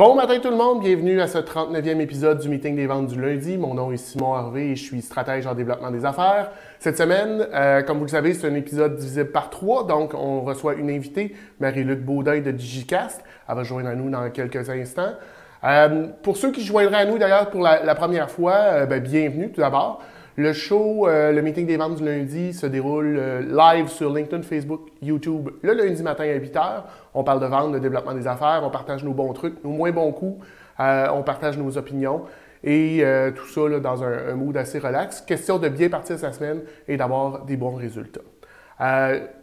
Bon matin tout le monde, bienvenue à ce 39e épisode du meeting des ventes du lundi. Mon nom est Simon Harvey et je suis stratège en développement des affaires. Cette semaine, euh, comme vous le savez, c'est un épisode divisé par trois, donc on reçoit une invitée, Marie-Luc Baudin de Digicast. Elle va joindre à nous dans quelques instants. Euh, pour ceux qui joindraient à nous d'ailleurs pour la, première fois, euh, ben, bienvenue tout d'abord. Le show, euh, le meeting des ventes du lundi se déroule euh, live sur LinkedIn, Facebook, YouTube le lundi matin à 8h. On parle de vente, de développement des affaires, on partage nos bons trucs, nos moins bons coups, euh, on partage nos opinions et tout ça dans un, mood assez relax. Question de bien partir sa semaine et d'avoir des bons résultats.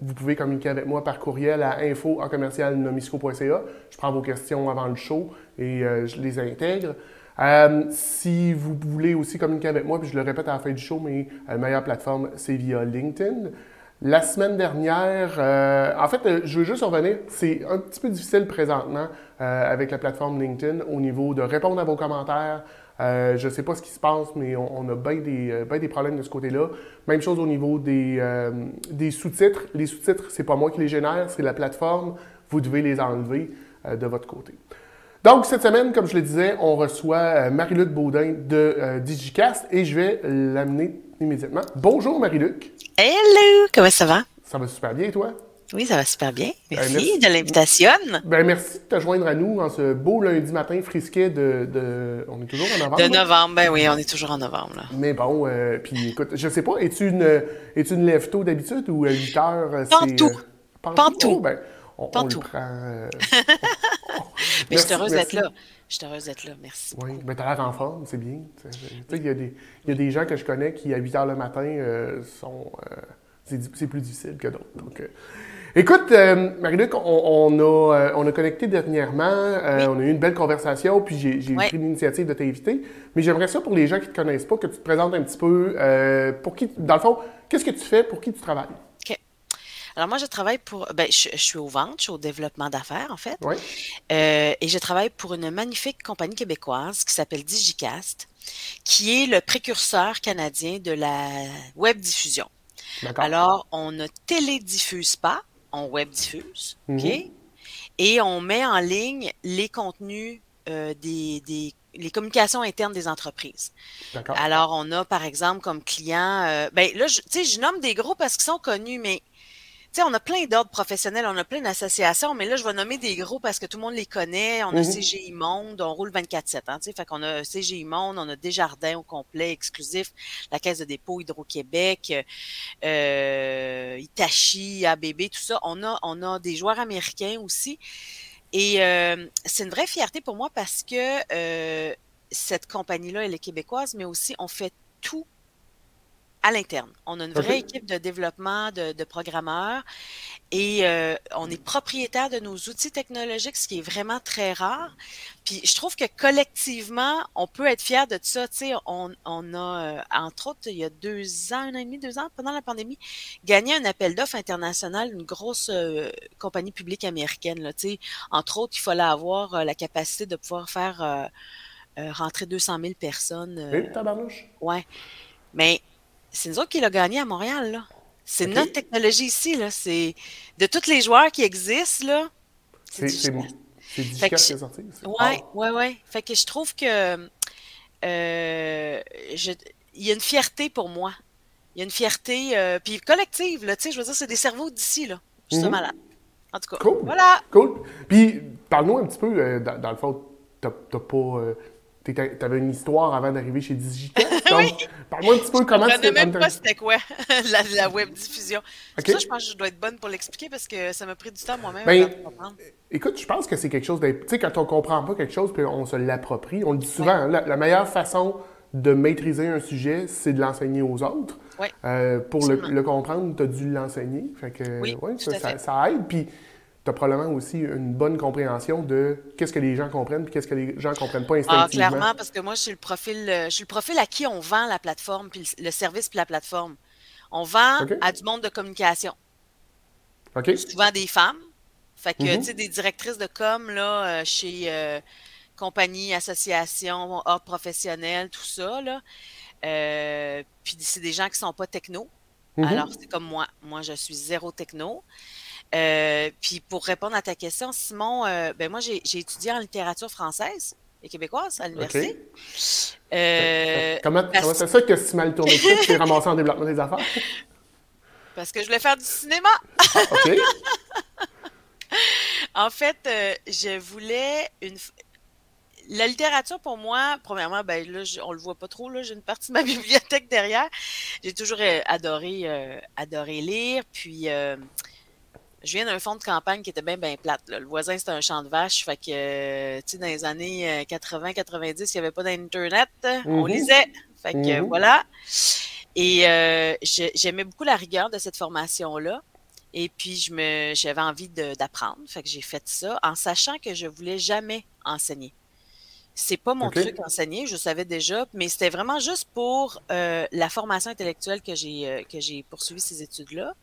vous pouvez communiquer avec moi par courriel à info Je prends vos questions avant le show et je les intègre. Euh, si vous voulez aussi communiquer avec moi, puis je le répète à la fin du show, mais euh, la meilleure plateforme, c'est via LinkedIn. La semaine dernière, euh, en fait, je veux juste revenir, c'est un petit peu difficile présentement avec la plateforme LinkedIn au niveau de répondre à vos commentaires. je ne sais pas ce qui se passe, mais on, a bien des, des, problèmes de ce côté-là. Même chose au niveau des, des sous-titres. Les sous-titres, c'est pas moi qui les génère, c'est la plateforme. Vous devez les enlever de votre côté. Donc, cette semaine, comme je le disais, on reçoit euh, Marie-Luc Baudin de euh, Digicast et je vais l'amener immédiatement. Bonjour Marie-Luc. Hello, comment ça va? Ça va super bien, toi? Oui, ça va super bien. Ben, merci, de l'invitation. Ben, merci de te joindre à nous en ce beau lundi matin frisquet de, On est toujours en novembre. De novembre, ben oui, on est toujours en novembre. Mais bon, euh, puis écoute, je sais pas, es-tu une, es une lève tôt d'habitude ou à 8 heures? Pantou. Pantou. Oh, ben, on, Pantou. le prend... Mais je suis heureuse d'être là. Je suis heureuse d'être là, merci. Oui, mais tu as l'air en forme, c'est bien. Il y, a des, y a des gens que je connais qui, à 8 h le matin, euh, sont. Euh, c'est plus difficile que d'autres. Donc, euh, Écoute, Marie-Luc, on, a, on a connecté dernièrement, on a eu une belle conversation, puis j'ai pris l'initiative de t'inviter. Mais j'aimerais ça pour les gens qui ne te connaissent pas, que tu te présentes un petit peu. pour qui, dans le fond, qu'est-ce que tu fais, pour qui tu travailles? Alors moi, je travaille pour, ben, je, suis au ventes, je suis au développement d'affaires en fait. Oui. Euh, et je travaille pour une magnifique compagnie québécoise qui s'appelle Digicast, qui est le précurseur canadien de la web diffusion. Alors, on ne télédiffuse pas, on web diffuse, ok, mm-hmm. et on met en ligne les contenus euh, des, des les communications internes des entreprises. Alors, on a par exemple comme client, euh, ben là, tu sais, je nomme des gros parce qu'ils sont connus, mais on a plein d'ordres professionnels, on a plein d'associations, mais là, je vais nommer des gros parce que tout le monde les connaît. On a mm-hmm. CGI Monde, on roule 24-7, hein, fait qu'on a CGI Monde, on a Desjardins au complet, exclusif, la Caisse de dépôt Hydro-Québec, euh, Itachi, ABB, tout ça. On a, on a des joueurs américains aussi. Et euh, c'est une vraie fierté pour moi parce que euh, cette compagnie-là, elle est québécoise, mais aussi on fait tout à l'interne. On a une vraie équipe de développement de, programmeurs et euh, on est propriétaire de nos outils technologiques, ce qui est vraiment très rare. Puis je trouve que collectivement, on peut être fier de ça. Tu sais, on, a, euh, entre autres, il y a deux ans, un an et demi, deux ans, pendant la pandémie, gagné un appel d'offres international, une grosse euh, compagnie publique américaine. Là, tu sais. Entre autres, il fallait avoir la capacité de pouvoir faire rentrer 200 000 personnes. oui, tabarnouche. Ouais. Mais c'est nous autres qui l'a gagné à Montréal, là. C'est notre technologie ici, là. C'est de tous les joueurs qui existent, là. C'est C'est qui est sorti. Oui, oui, oui. Fait que je trouve que euh, il y a une fierté pour moi. Il y a une fierté, euh, puis collective, là. Tu sais, je veux dire, c'est des cerveaux d'ici, là. Je suis mhm. malade. En tout cas. Cool. Voilà. Cool. Puis, parle-nous un petit peu, euh, dans, le fond, t'as pas tu avais une histoire avant d'arriver chez Digicast. oui. Parle-moi un petit peu comment c'était. Je ne même pas c'était quoi la, web diffusion. Ça, je pense que je dois être bonne pour l'expliquer parce que ça m'a pris du temps moi-même ben, comprendre. Écoute, je pense que c'est quelque chose Tu sais, quand on ne comprend pas quelque chose puis on se l'approprie, on le dit souvent, hein, la, meilleure façon de maîtriser un sujet, c'est de l'enseigner aux autres. Euh, pour le, comprendre, tu as dû l'enseigner. Fait que, oui, ça, ça, aide. Puis tu as probablement aussi une bonne compréhension de qu'est-ce que les gens comprennent et qu'est-ce que les gens ne comprennent pas ah, instinctivement. Ah, clairement, parce que moi, je suis le profil, euh, je suis le profil à qui on vend la plateforme, puis le service, puis la plateforme. On vend à du monde de communication. OK. Souvent des femmes. Fait que, mm-hmm. tu sais, des directrices de com, là, euh, chez euh, compagnies, associations, ordre professionnel, tout ça, là. puis c'est des gens qui ne sont pas techno. Mm-hmm. Alors, c'est comme moi. Moi, je suis zéro techno. Euh, puis pour répondre à ta question, Simon, euh, ben moi, j'ai étudié en littérature française et québécoise à l'université. Euh, comment c'est ça que si mal tourné tu t'es ramassé en développement des affaires? Parce que je voulais faire du cinéma. OK. en fait, je voulais une, la littérature, pour moi, premièrement, ben là, on le voit pas trop, là, j'ai une partie de ma bibliothèque derrière. J'ai toujours euh, adoré, euh, adoré lire. Puis, euh, je viens d'un fond de campagne qui était bien, bien plate. Le voisin, c'était un champ de vaches. Fait que, tu sais, dans les années 80-90, il n'y avait pas d'Internet. On mm-hmm. lisait. Fait que, mm-hmm. voilà. Et j'aimais beaucoup la rigueur de cette formation-là. Et puis, je me, j'avais envie d'apprendre. Fait que j'ai fait ça en sachant que je voulais jamais enseigner. C'est pas mon truc enseigner, je savais déjà, mais c'était vraiment juste pour euh, la formation intellectuelle que j'ai euh, que j'ai poursuivi ces études-là.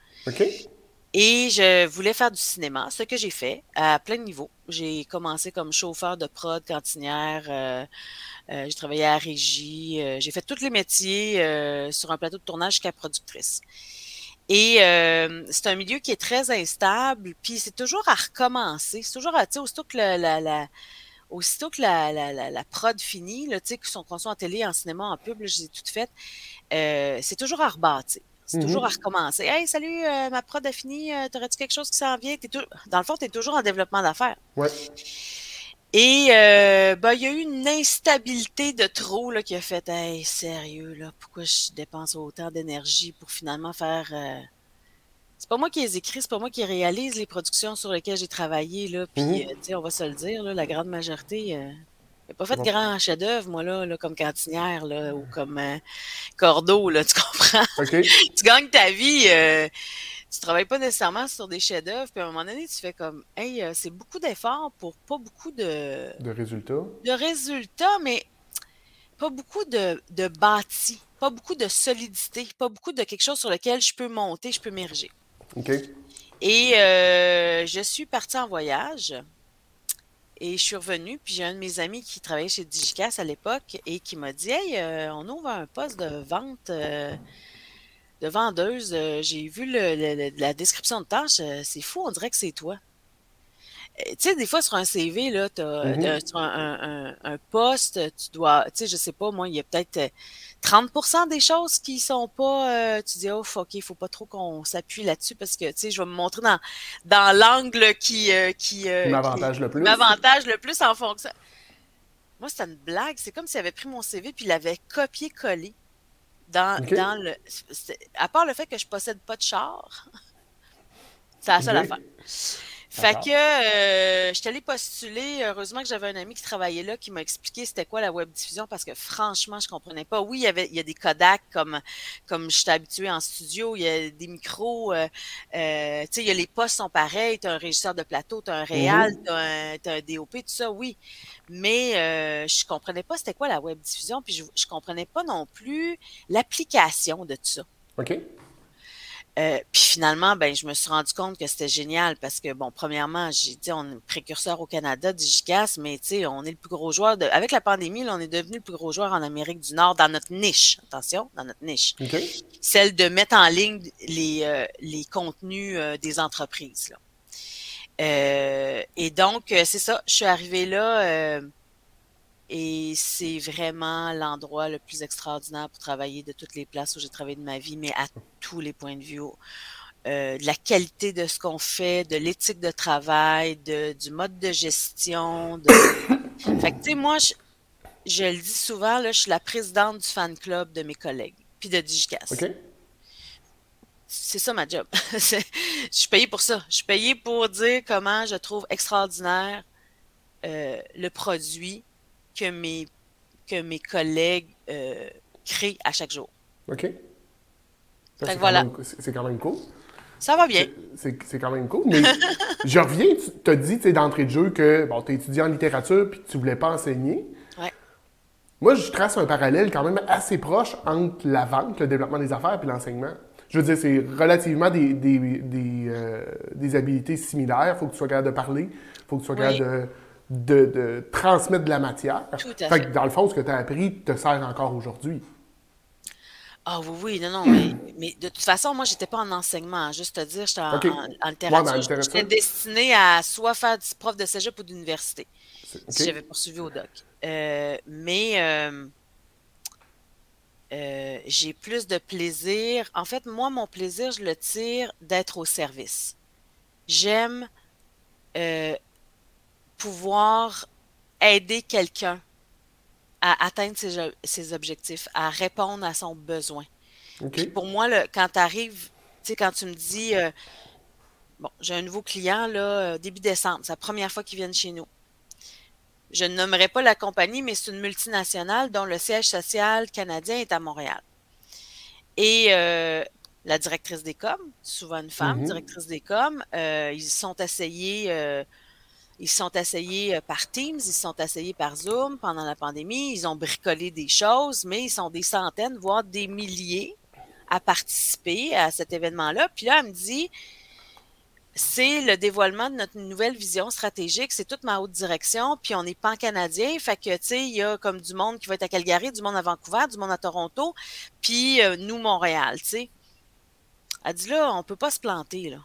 Et je voulais faire du cinéma, ce que j'ai fait à plein de niveaux. J'ai commencé comme chauffeur de prod, cantinière, euh, j'ai travaillé à régie, j'ai fait tous les métiers sur un plateau de tournage jusqu'à productrice. Et c'est un milieu qui est très instable, puis c'est toujours à recommencer. C'est toujours, tu sais, aussitôt que la, aussitôt que la, la, prod finit, là, qui sont conçus en télé, en cinéma, en pub, j'ai tout fait, euh, c'est toujours à rebâtir. C'est toujours à mm-hmm. recommencer. Hey, salut, euh, ma prod a fini. Euh, t'aurais-tu quelque chose qui s'en vient? Dans le fond, tu es toujours en développement d'affaires. Ouais. Et ben, il y a eu une instabilité de trop là, qui a fait Hey, sérieux, là, pourquoi je dépense autant d'énergie pour finalement faire c'est pas moi qui les écris, c'est pas moi qui réalise les productions sur lesquelles j'ai travaillé, là. Puis, euh, on va se le dire, la grande majorité. Euh, j'ai pas fait de grand chef-d'œuvre, moi, là, comme cantinière, là, ou comme euh, cordeau, là, tu comprends? tu gagnes ta vie, tu travailles pas nécessairement sur des chefs-d'œuvre, puis à un moment donné, tu fais comme, hey, c'est beaucoup d'efforts pour pas beaucoup de. De résultats. De résultats, mais pas beaucoup de, de bâti, pas beaucoup de solidité, pas beaucoup de quelque chose sur lequel je peux monter, je peux m'ériger. Et euh, je suis partie en voyage et je suis revenue, puis j'ai un de mes amis qui travaillait chez Digicast à l'époque et qui m'a dit Hey, euh, on ouvre un poste de vente, euh, de vendeuse. J'ai vu la description de tâche, c'est fou, on dirait que c'est toi. Tu sais, des fois, sur un CV, là, tu as, mm-hmm. un, un, poste, tu dois, tu sais, je sais pas, moi, il y a peut-être 30% des choses qui sont pas, euh, tu dis, oh, ok, il faut pas trop qu'on s'appuie là-dessus parce que, tu sais, je vais me montrer dans, dans l'angle qui, euh, qui, euh, m'avantage le plus. M'avantage le plus en fonction. Moi, c'était une blague. C'est comme s'il avait pris mon CV puis il l'avait copié-collé dans, dans le. À part le fait que je possède pas de char, c'est la seule affaire. Fait que euh, je suis allée postuler. Heureusement que j'avais un ami qui travaillait là qui m'a expliqué c'était quoi la web diffusion parce que franchement, je comprenais pas. Oui, il y avait il y a des Kodak comme comme je suis habituée en studio, il y a des micros euh, euh, tu sais, il y a les postes sont pareils, tu as un régisseur de plateau, tu as un réal, mm-hmm. tu as, un DOP, tout ça, oui. Mais euh, je comprenais pas c'était quoi la web diffusion puis je, je comprenais pas non plus l'application de tout ça. OK. Euh, puis finalement, ben, je me suis rendu compte que c'était génial parce que, bon, premièrement, j'ai dit, on est précurseur au Canada Digicast, mais tu sais, on est le plus gros joueur. De... Avec la pandémie, là, on est devenu le plus gros joueur en Amérique du Nord dans notre niche. Attention, dans notre niche. Celle de mettre en ligne les, euh, les contenus euh, des entreprises. Là. et donc, c'est ça, je suis arrivée là et c'est vraiment l'endroit le plus extraordinaire pour travailler de toutes les places où j'ai travaillé de ma vie, mais à tous les points de vue. Euh, de la qualité de ce qu'on fait, de l'éthique de travail, de, du mode de gestion. De... fait que, tu sais, moi, je, le dis souvent, là, je suis la présidente du fan club de mes collègues, puis de Digicast. C'est ça ma job. je suis payée pour ça. Je suis payée pour dire comment je trouve extraordinaire euh, le produit, que mes, que mes collègues euh, créent à chaque jour. OK. C'est voilà. quand même cool. Ça va bien. C'est quand même cool. Mais je reviens, tu as dit d'entrée de jeu que bon, tu es étudiant en littérature puis tu voulais pas enseigner. Ouais. Moi, je trace un parallèle quand même assez proche entre la vente, le développement des affaires puis l'enseignement. Je veux dire, c'est relativement des, des, des, euh, des habilités similaires. Il faut que tu sois capable de parler, il faut que tu sois capable de de, transmettre de la matière. Tout à fait. dans le fond, ce que tu as appris te sert encore aujourd'hui. Ah oui, oui, non, non, mais, de toute façon, moi, j'étais pas en enseignement, juste te dire, j'étais en, littérature. j'étais destinée à soit faire du prof de cégep ou d'université, si j'avais poursuivi au doc. Euh, mais euh, euh, j'ai plus de plaisir. En fait, moi, mon plaisir, je le tire d'être au service. J'aime pouvoir aider quelqu'un à atteindre ses, objectifs, à répondre à son besoin. pour moi, quand tu arrives, tu sais, quand tu me dis, euh, bon, j'ai un nouveau client, là, euh, début décembre, c'est la première fois qu'ils viennent chez nous. Je ne nommerai pas la compagnie, mais c'est une multinationale dont le siège social canadien est à Montréal. Et euh, la directrice des coms, souvent une femme, mm-hmm. directrice des coms, ils sont essayés ils se sont asseyés euh, par Teams, ils se sont asseyés par Zoom pendant la pandémie, ils ont bricolé des choses, mais ils sont des centaines, voire des milliers à participer à cet événement-là. Puis là, elle me dit, c'est le dévoilement de notre nouvelle vision stratégique, c'est toute ma haute direction, puis on n'est pas canadien, fait que, tu sais, il y a comme du monde qui va être à Calgary, du monde à Vancouver, du monde à Toronto, puis euh, nous, Montréal, tu sais. Elle dit là, on peut pas se planter, là.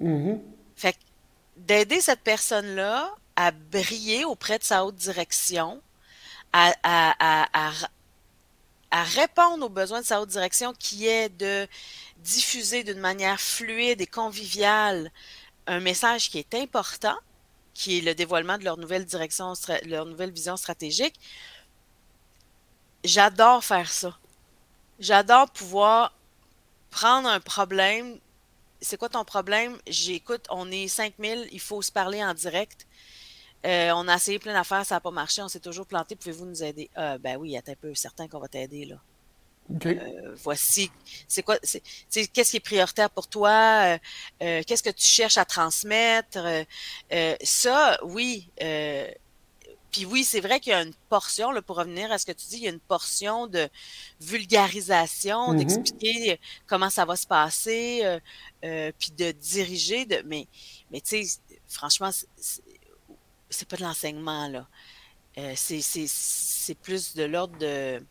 Mm-hmm. Fait que d'aider cette personne-là à briller auprès de sa haute direction, à, répondre aux besoins de sa haute direction qui est de diffuser d'une manière fluide et conviviale un message qui est important, qui est le dévoilement de leur nouvelle direction, leur nouvelle vision stratégique. J'adore faire ça. J'adore pouvoir prendre un problème c'est quoi ton problème? J'écoute, on est 5000, il faut se parler en direct. Euh, on a essayé plein d'affaires, ça n'a pas marché, on s'est toujours planté, pouvez-vous nous aider? Euh, ben oui, il y a un peu certain qu'on va t'aider, là. Euh, voici, c'est quoi, c'est, qu'est-ce qui est prioritaire pour toi? qu'est-ce que tu cherches à transmettre? ça, oui, puis oui, c'est vrai qu'il y a une portion, là, pour revenir à ce que tu dis, il y a une portion de vulgarisation, mm-hmm. d'expliquer comment ça va se passer, euh, euh, puis de diriger. De, mais mais tu sais, franchement, c'est pas de l'enseignement, là. Euh, c'est plus de l'ordre de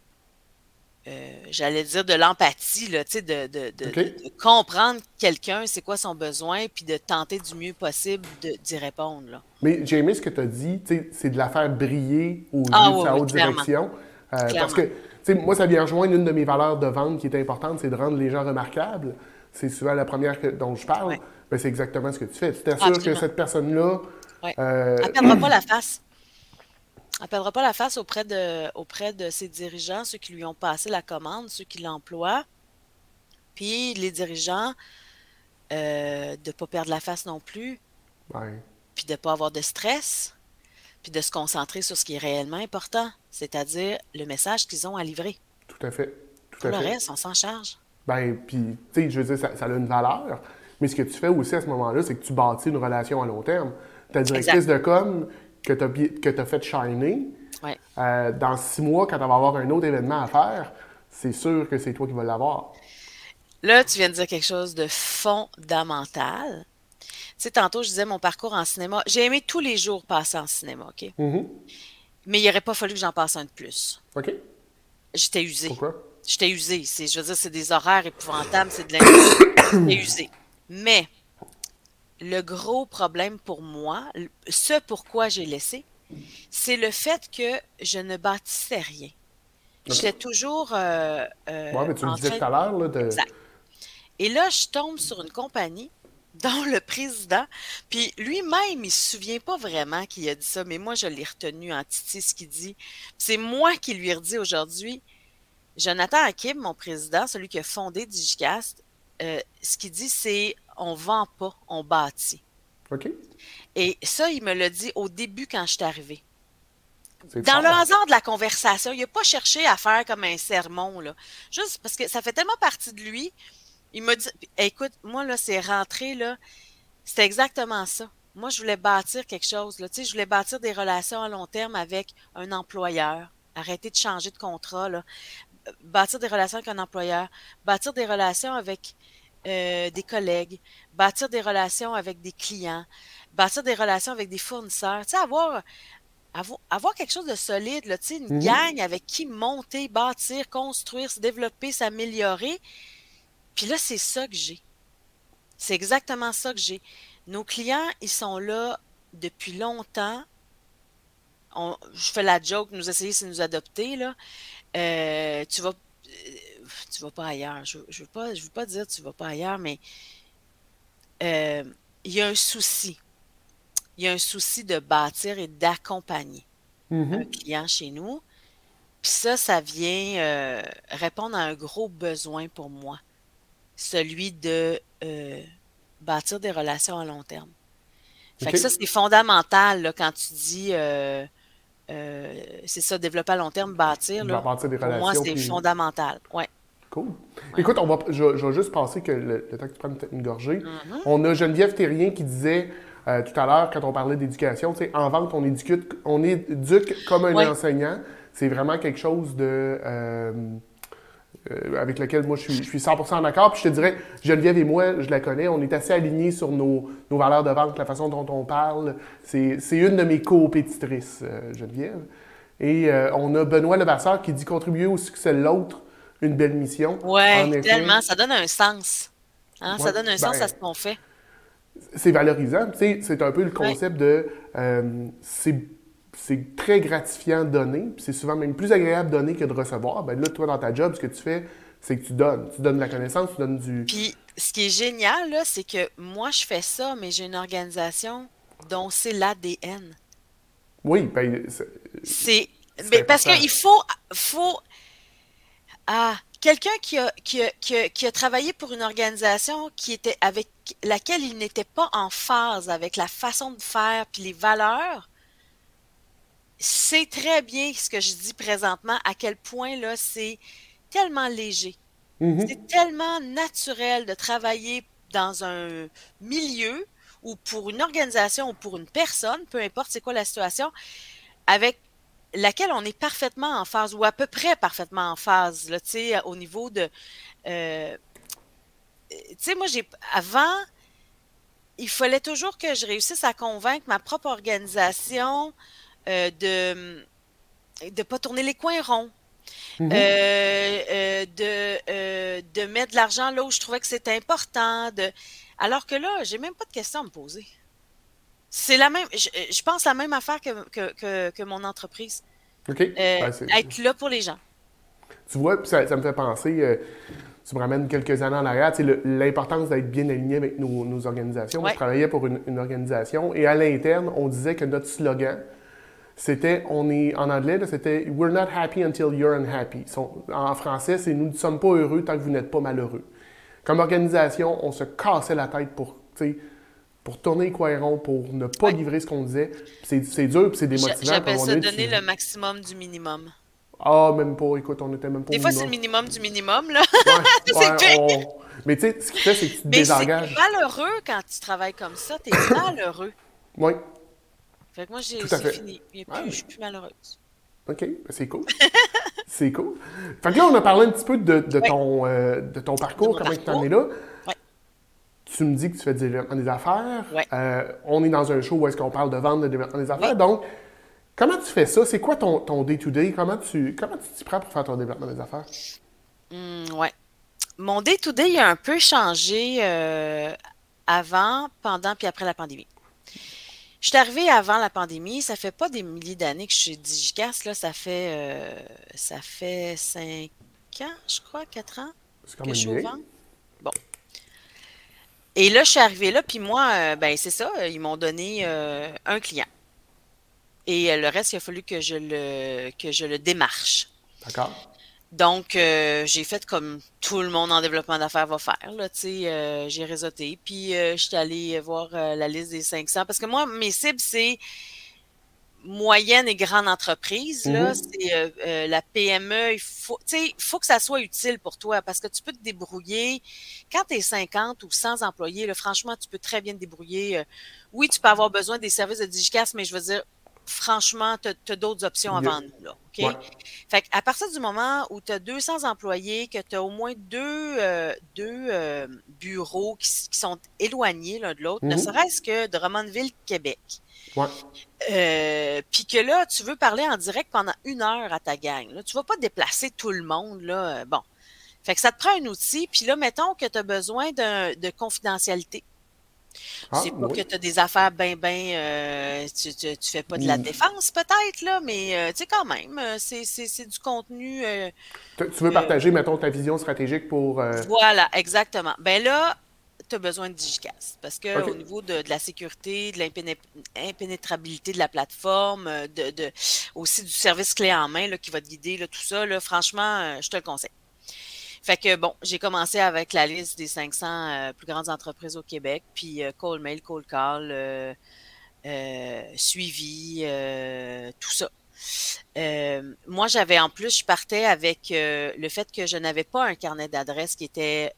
euh, j'allais dire de l'empathie, là, de, de, de, de, comprendre quelqu'un, c'est quoi son besoin, puis de tenter du mieux possible d'y répondre. Là. Mais j'ai aimé ce que tu as dit, c'est de la faire briller au ah, de sa haute direction. Euh, parce que moi, ça vient rejoindre une de mes valeurs de vente qui est importante, c'est de rendre les gens remarquables. C'est souvent la première que, dont je parle. Ben, c'est exactement ce que tu fais. Tu t'assures que cette personne-là. Ouais. Euh, Elle ne perdra pas la face. Elle perdra pas la face auprès de, auprès de ses dirigeants, ceux qui lui ont passé la commande, ceux qui l'emploient. Puis les dirigeants, euh, de ne pas perdre la face non plus. Puis de ne pas avoir de stress. Puis de se concentrer sur ce qui est réellement important, c'est-à-dire le message qu'ils ont à livrer. Tout à fait. Tout le reste, on s'en charge. Ben, puis, tu sais, je veux dire, ça, a une valeur. Mais ce que tu fais aussi à ce moment-là, c'est que tu bâtis une relation à long terme. Ta directrice de com, que tu as, fait shiner, euh, dans six mois, quand tu vas avoir un autre événement à faire, c'est sûr que c'est toi qui vas l'avoir. Là, tu viens de dire quelque chose de fondamental. Tu sais, tantôt, je disais mon parcours en cinéma. J'ai aimé tous les jours passer en cinéma, OK? Mm-hmm. Mais il n'aurait pas fallu que j'en passe un de plus. OK. J'étais usé. Pourquoi? J'étais usé. Je veux dire, c'est des horaires épouvantables, c'est de la. J'étais usé. Mais le gros problème pour moi, ce pourquoi j'ai laissé, c'est le fait que je ne bâtissais rien. J'étais toujours. Euh, euh oui, mais tu le disais tout à l'heure. Là, de... Et là, je tombe sur une compagnie dont le président, puis lui-même, il se souvient pas vraiment qu'il a dit ça, mais moi, je l'ai retenu en titi ce qu'il dit. C'est moi qui lui ai redit aujourd'hui. Jonathan Hakim, mon président, celui qui a fondé Digicast, euh, ce qu'il dit, c'est on vend pas, on bâtit. OK. Et ça, il me l'a dit au début quand je suis arrivée. Dans le hasard de la conversation, il n'a pas cherché à faire comme un sermon, là. Juste parce que ça fait tellement partie de lui. Il m'a dit écoute, moi, là, c'est rentré, là. C'est exactement ça. Moi, je voulais bâtir quelque chose. Là. Tu sais, je voulais bâtir des relations à long terme avec un employeur. Arrêter de changer de contrat. Là. Bâtir des relations avec un employeur. Bâtir des relations avec euh, des collègues, bâtir des relations avec des clients, bâtir des relations avec des fournisseurs, tu sais, avoir, avoir, quelque chose de solide, là, une mm-hmm. gang avec qui monter, bâtir, construire, se développer, s'améliorer. Puis là, c'est ça que j'ai. C'est exactement ça que j'ai. Nos clients, ils sont là depuis longtemps. je fais la joke, nous essayer de nous adopter, là. Euh, tu vas tu vas pas ailleurs. Je, je veux pas, je veux pas dire tu vas pas ailleurs, mais euh, il y a un souci. Il y a un souci de bâtir et d'accompagner un mm-hmm. client chez nous. Puis ça, ça vient répondre à un gros besoin pour moi, celui de bâtir des relations à long terme. Fait que ça, c'est fondamental quand tu dis euh, c'est ça, développer à long terme, bâtir. Là, bâtir des relations. Pour moi, c'est fondamental. Ouais. Cool. Écoute, on va, je, vais juste passer que le, temps que tu prennes une gorgée. Mm-hmm. On a Geneviève Terrien qui disait euh, tout à l'heure, quand on parlait d'éducation, en vente, on éduque, on éduque comme un enseignant. C'est vraiment quelque chose de. Euh, euh, avec lequel moi je suis, je suis 100% d'accord. Puis je te dirais, Geneviève et moi, je la connais, on est assez alignés sur nos, nos valeurs de vente, la façon dont on parle. C'est une de mes compétitrices, euh, Geneviève. Et euh, on a Benoît Levasseur qui dit contribuer au succès de l'autre, une belle mission. Oui, tellement. Ça donne un sens. Hein? ça donne un sens à ben, ce qu'on fait. C'est valorisant. Tu sais, c'est un peu le concept de. c'est c'est très gratifiant de donner, puis c'est souvent même plus agréable de donner que de recevoir. Ben là, toi, dans ta job, ce que tu fais, c'est que tu donnes. Tu donnes de la connaissance, tu donnes du. Puis, ce qui est génial, là, c'est que moi, je fais ça, mais j'ai une organisation dont c'est l'ADN. Oui, ben. C'est. parce qu'il faut. faut ah, quelqu'un qui a, qui, a, qui, a, travaillé pour une organisation qui était avec laquelle il n'était pas en phase avec la façon de faire puis les valeurs, c'est très bien ce que je dis présentement, à quel point là, c'est tellement léger. Mm-hmm. C'est tellement naturel de travailler dans un milieu ou pour une organisation ou pour une personne, peu importe c'est quoi la situation, avec laquelle on est parfaitement en phase ou à peu près parfaitement en phase, là, au niveau de... Euh, tu sais, moi, j'ai... Avant, il fallait toujours que je réussisse à convaincre ma propre organisation euh, de ne pas tourner les coins ronds. Mhm. Euh, euh, de, de mettre de l'argent là où je trouvais que c'était important. De... Alors que là, j'ai même pas de questions à me poser. C'est la même, je, pense la même affaire que, que, que, mon entreprise. OK. être là pour les gens. Tu vois, ça, ça me fait penser, tu me ramènes quelques années en arrière, l'importance d'être bien aligné avec nos, organisations. je travaillais pour une, une organisation et à l'interne, on disait que notre slogan, c'était, on est, en anglais, c'était We're not happy until you're unhappy. En français, c'est Nous ne sommes pas heureux tant que vous n'êtes pas malheureux. Comme organisation, on se cassait la tête pour, pour tourner les pour ne pas livrer ce qu'on disait. C'est dur c'est démotivant. J'appelle ça donner le maximum du minimum. Ah, même pas. Écoute, on était même pas. Des fois, c'est le minimum du minimum, là. c'est Mais tu sais, ce qui fait, c'est que tu te désengages. Mais malheureux quand tu travailles comme ça. T'es malheureux. Oui. Fait que moi, j'ai fini. Je suis plus malheureuse. OK, ben, c'est cool. c'est cool. Fait que là, on a parlé un petit peu de, de ton, euh, de ton parcours, comment tu en es là. Tu me dis que tu fais du développement des affaires. Euh, on est dans un show où est-ce qu'on parle de vente, de développement des affaires. Donc, comment tu fais ça? C'est quoi ton, ton day-to-day? Comment tu comment tu t'y prends pour faire ton développement des affaires? Mmh, ouais. Mon day-to-day a un peu changé euh, avant, pendant puis après la pandémie. Je suis arrivée avant la pandémie. Ça fait pas des milliers d'années que je suis Digicast. Là, ça fait euh, ça fait cinq ans, je crois, quatre ans que je suis au. Et là, je suis arrivée là, puis moi, euh, ben c'est ça, ils m'ont donné euh, un client. Et le reste, il a fallu que je le que je le démarche. D'accord. Donc, euh, j'ai fait comme tout le monde en développement d'affaires va faire. Là, euh, j'ai réseauté. Puis, euh, je suis allée voir la liste des 500. Parce que moi, mes cibles, c'est moyenne et grande entreprise. Là, mm-hmm. C'est la PME. Il faut, faut que ça soit utile pour toi parce que tu peux te débrouiller. Quand tu es 50 ou 100 employés, là, franchement, tu peux très bien te débrouiller. oui, tu peux avoir besoin des services de Digicast, mais je veux dire, franchement, tu as, d'autres options avant nous. Là, OK? Fait à partir du moment où tu as 200 employés, que tu as au moins deux, euh, deux euh, bureaux qui, sont éloignés l'un de l'autre, ne mm-hmm. serait-ce que de Drummondville, Québec. Ouais. Euh, puis que là, tu veux parler en direct pendant une heure à ta gang. Là, tu vas pas déplacer tout le monde. Là. Bon. Fait que ça te prend un outil. Puis là, mettons que tu as besoin de confidentialité. Ah, c'est pas que tu as des affaires bien, bien. Euh, tu, tu, fais pas de la mm. défense, peut-être, là, mais euh, tu sais, quand même, euh, c'est du contenu. tu veux partager, mettons, ta vision stratégique pour. Voilà, exactement. Ben là, tu as besoin de Digicast. Parce que au niveau de, la sécurité, de l'impénétrabilité de la plateforme, de, de, aussi du service clé en main là, qui va te guider, là, tout ça, là, franchement, je te le conseille. Fait que bon, j'ai commencé avec la liste des 500 euh, plus grandes entreprises au Québec, puis euh, call mail, call call, euh, suivi, tout ça. Moi, j'avais en plus, je partais avec le fait que je n'avais pas un carnet d'adresses qui était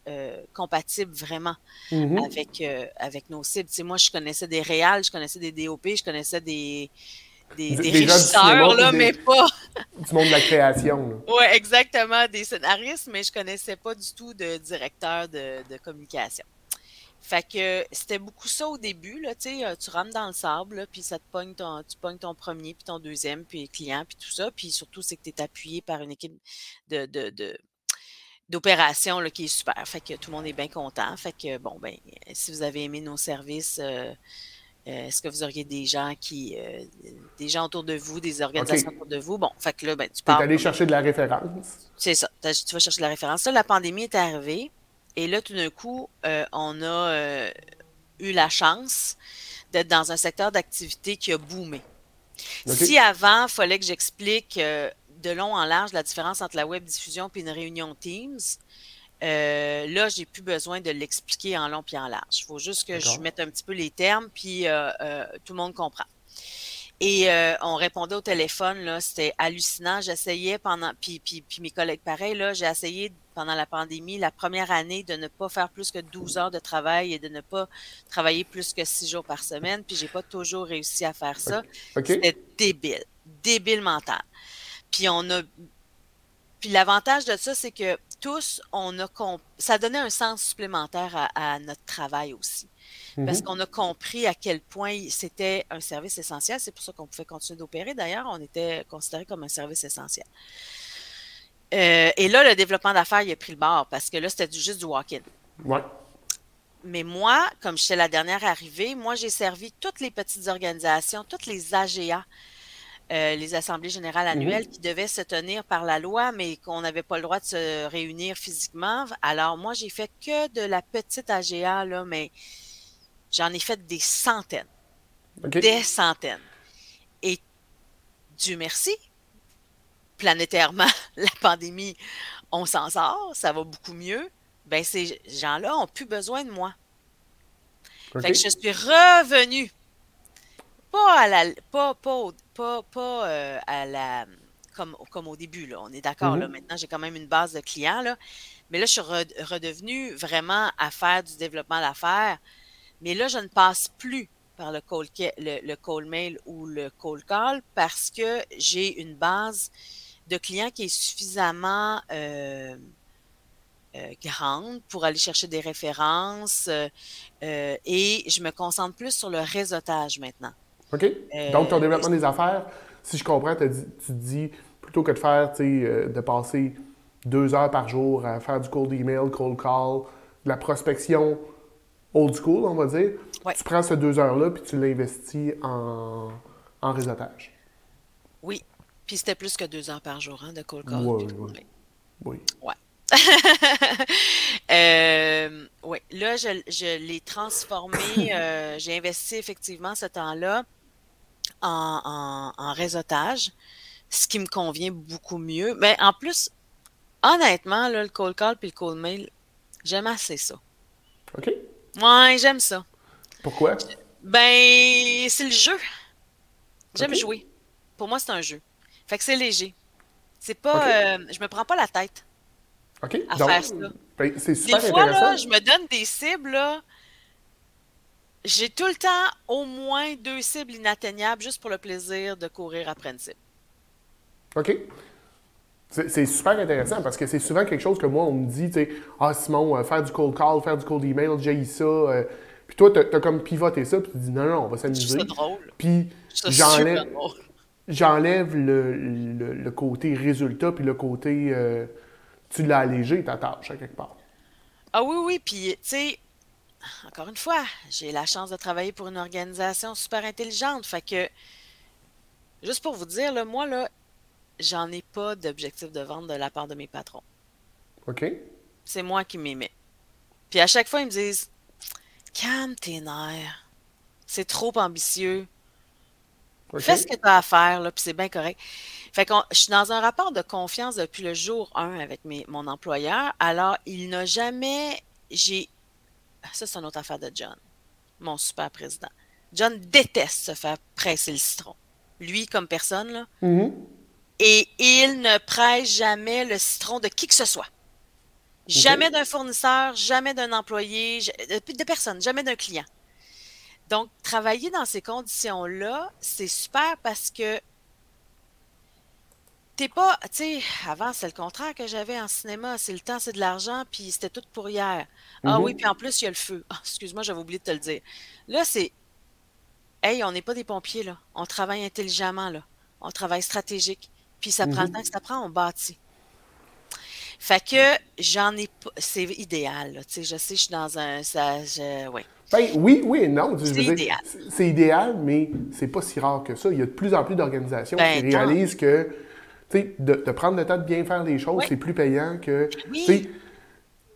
compatible vraiment mm-hmm. avec avec nos cibles. Tu moi, je connaissais des réals, je connaissais des DOP, je connaissais des des, des, régisseurs, là, mais pas. du monde de la création. Oui, exactement, des scénaristes, mais je connaissais pas du tout de directeur de, communication. Fait que c'était beaucoup ça au début, là, tu sais, euh, tu rentres dans le sable, puis ça te pogne ton, tu pognes ton premier, puis ton deuxième, puis client, puis tout ça, puis surtout, c'est que tu es appuyé par une équipe de, de, d'opération qui est super. Fait que tout le monde est bien content. Fait que bon, ben, si vous avez aimé nos services, euh, euh, est-ce que vous auriez des gens qui, euh, des gens autour de vous, des organisations autour de vous? Bon, fait que là, ben, tu pars. aller chercher de la référence. C'est ça. Tu vas chercher de la référence. Là, la pandémie est arrivée. Et là, tout d'un coup, euh, on a eu la chance d'être dans un secteur d'activité qui a boomé. Si avant, il fallait que j'explique de long en large la différence entre la web diffusion et une réunion Teams, euh, là, j'ai plus besoin de l'expliquer en long puis en large. Il faut juste que je mette un petit peu les termes, puis euh, euh, tout le monde comprend. Et on répondait au téléphone, là, c'était hallucinant. J'essayais pendant, puis, puis, puis mes collègues, pareil, là, j'ai essayé pendant la pandémie, la première année, de ne pas faire plus que 12 heures de travail et de ne pas travailler plus que 6 jours par semaine. Puis j'ai pas toujours réussi à faire ça. C'était débile, débile mental. Puis on a, puis l'avantage de ça, c'est que tous, on a ça donnait un sens supplémentaire à, notre travail aussi. Parce mm-hmm. qu'on a compris à quel point c'était un service essentiel. C'est pour ça qu'on pouvait continuer d'opérer. D'ailleurs, on était considéré comme un service essentiel. Euh, et là, le développement d'affaires, il a pris le bord parce que là, c'était juste du walk-in. Ouais. Mais moi, comme j'étais la dernière arrivée, moi, j'ai servi toutes les petites organisations, toutes les AGA euh, les assemblées générales mmh annuelles qui devaient se tenir par la loi, mais qu'on n'avait pas le droit de se réunir physiquement. Alors moi, j'ai fait que de la petite AGA, là, mais j'en ai fait des centaines. Des centaines. Et Dieu merci, planétairement, la pandémie, on s'en sort, ça va beaucoup mieux. Ben, ces gens-là ont plus besoin de moi. Fait que je suis revenue pas à la pas pas, pas, euh, à la comme, comme au début là. On est d'accord là. Mm-hmm. Maintenant, j'ai quand même une base de clients là, mais là je suis redevenue vraiment à faire du développement d'affaires. Mais là, je ne passe plus par le call, le, le call mail ou le call call parce que j'ai une base de clients qui est suffisamment euh, euh, grande pour aller chercher des références et je me concentre plus sur le réseautage maintenant. OK. Euh, Donc, ton développement des affaires, si je comprends, tu te dis plutôt que de faire, euh, de passer deux heures par jour à faire du cold email, cold call, de la prospection old school, on va dire, tu prends ces deux heures-là puis tu l'investis en, en réseautage. Oui. Puis c'était plus que deux heures par jour hein, de cold call. Oui, oui. oui. Ouais. euh, oui, là, je, je l'ai transformé. Euh, j'ai investi effectivement ce temps-là en, réseautage, ce qui me convient beaucoup mieux. Mais en plus, honnêtement, le cold call puis le cold mail, j'aime assez ça. OK. Ouais, j'aime ça. Pourquoi? Ben, c'est le jeu. J'aime jouer. Pour moi, c'est un jeu. Fait que c'est léger. C'est pas. Euh, je me prends pas la tête. OK. À faire ça. Ben, c'est super des fois, Là, je me donne des cibles, là j'ai tout le temps au moins deux cibles inatteignables juste pour le plaisir de courir après une cible. OK. C'est super intéressant parce que c'est souvent quelque chose que moi, on me dit, tu sais, ah Simon, euh, faire du cold call, faire du cold email, j'ai ça. Euh, Puis toi, tu as, comme pivoté ça, puis tu dis non, non, on va s'amuser. C'est drôle. Puis j'enlève, j'enlève le, le, côté résultat, puis le côté. Euh, tu l'as allégé ta tâche à quelque part. Ah oui, oui, puis tu sais, encore une fois, j'ai la chance de travailler pour une organisation super intelligente. Fait que, juste pour vous dire, là, moi, là, j'en ai pas d'objectif de vente de la part de mes patrons. OK. C'est moi qui m'y Puis à chaque fois, ils me disent Calme tes nerfs. C'est trop ambitieux. Fais ce que tu as à faire, là, puis c'est bien correct. Fait que je suis dans un rapport de confiance depuis le jour 1 avec mes, mon employeur. Alors, il n'a jamais. J'ai. Ça, c'est une autre affaire de John, mon super président. John déteste se faire presser le citron. Lui, comme personne, là. Mm-hmm. Et il ne presse jamais le citron de qui que ce soit. Jamais d'un fournisseur, jamais d'un employé, de personne, jamais d'un client. Donc, travailler dans ces conditions-là, c'est super parce que t'es pas, tu sais, avant, c'est le contraire que j'avais en cinéma. C'est le temps, c'est de l'argent, puis c'était tout pour hier. Ah oui, mm-hmm. puis en plus, il y a le feu. Excuse-moi, j'avais oublié de te le dire. Là, c'est, hey, on n'est pas des pompiers, là. On travaille intelligemment, là. On travaille stratégique. Puis ça prend le mm-hmm. temps que ça prend, on bâtit. Fait que j'en ai pas. C'est idéal. Tu sais, je sais, je suis dans un. Ça, ouais. Ben, oui, oui et non. C'est idéal. C'est idéal, mais c'est pas si rare que ça. Il y a de plus en plus d'organisations qui ben, réalisent que de, de, prendre le temps de bien faire les choses, c'est plus payant que. Oui.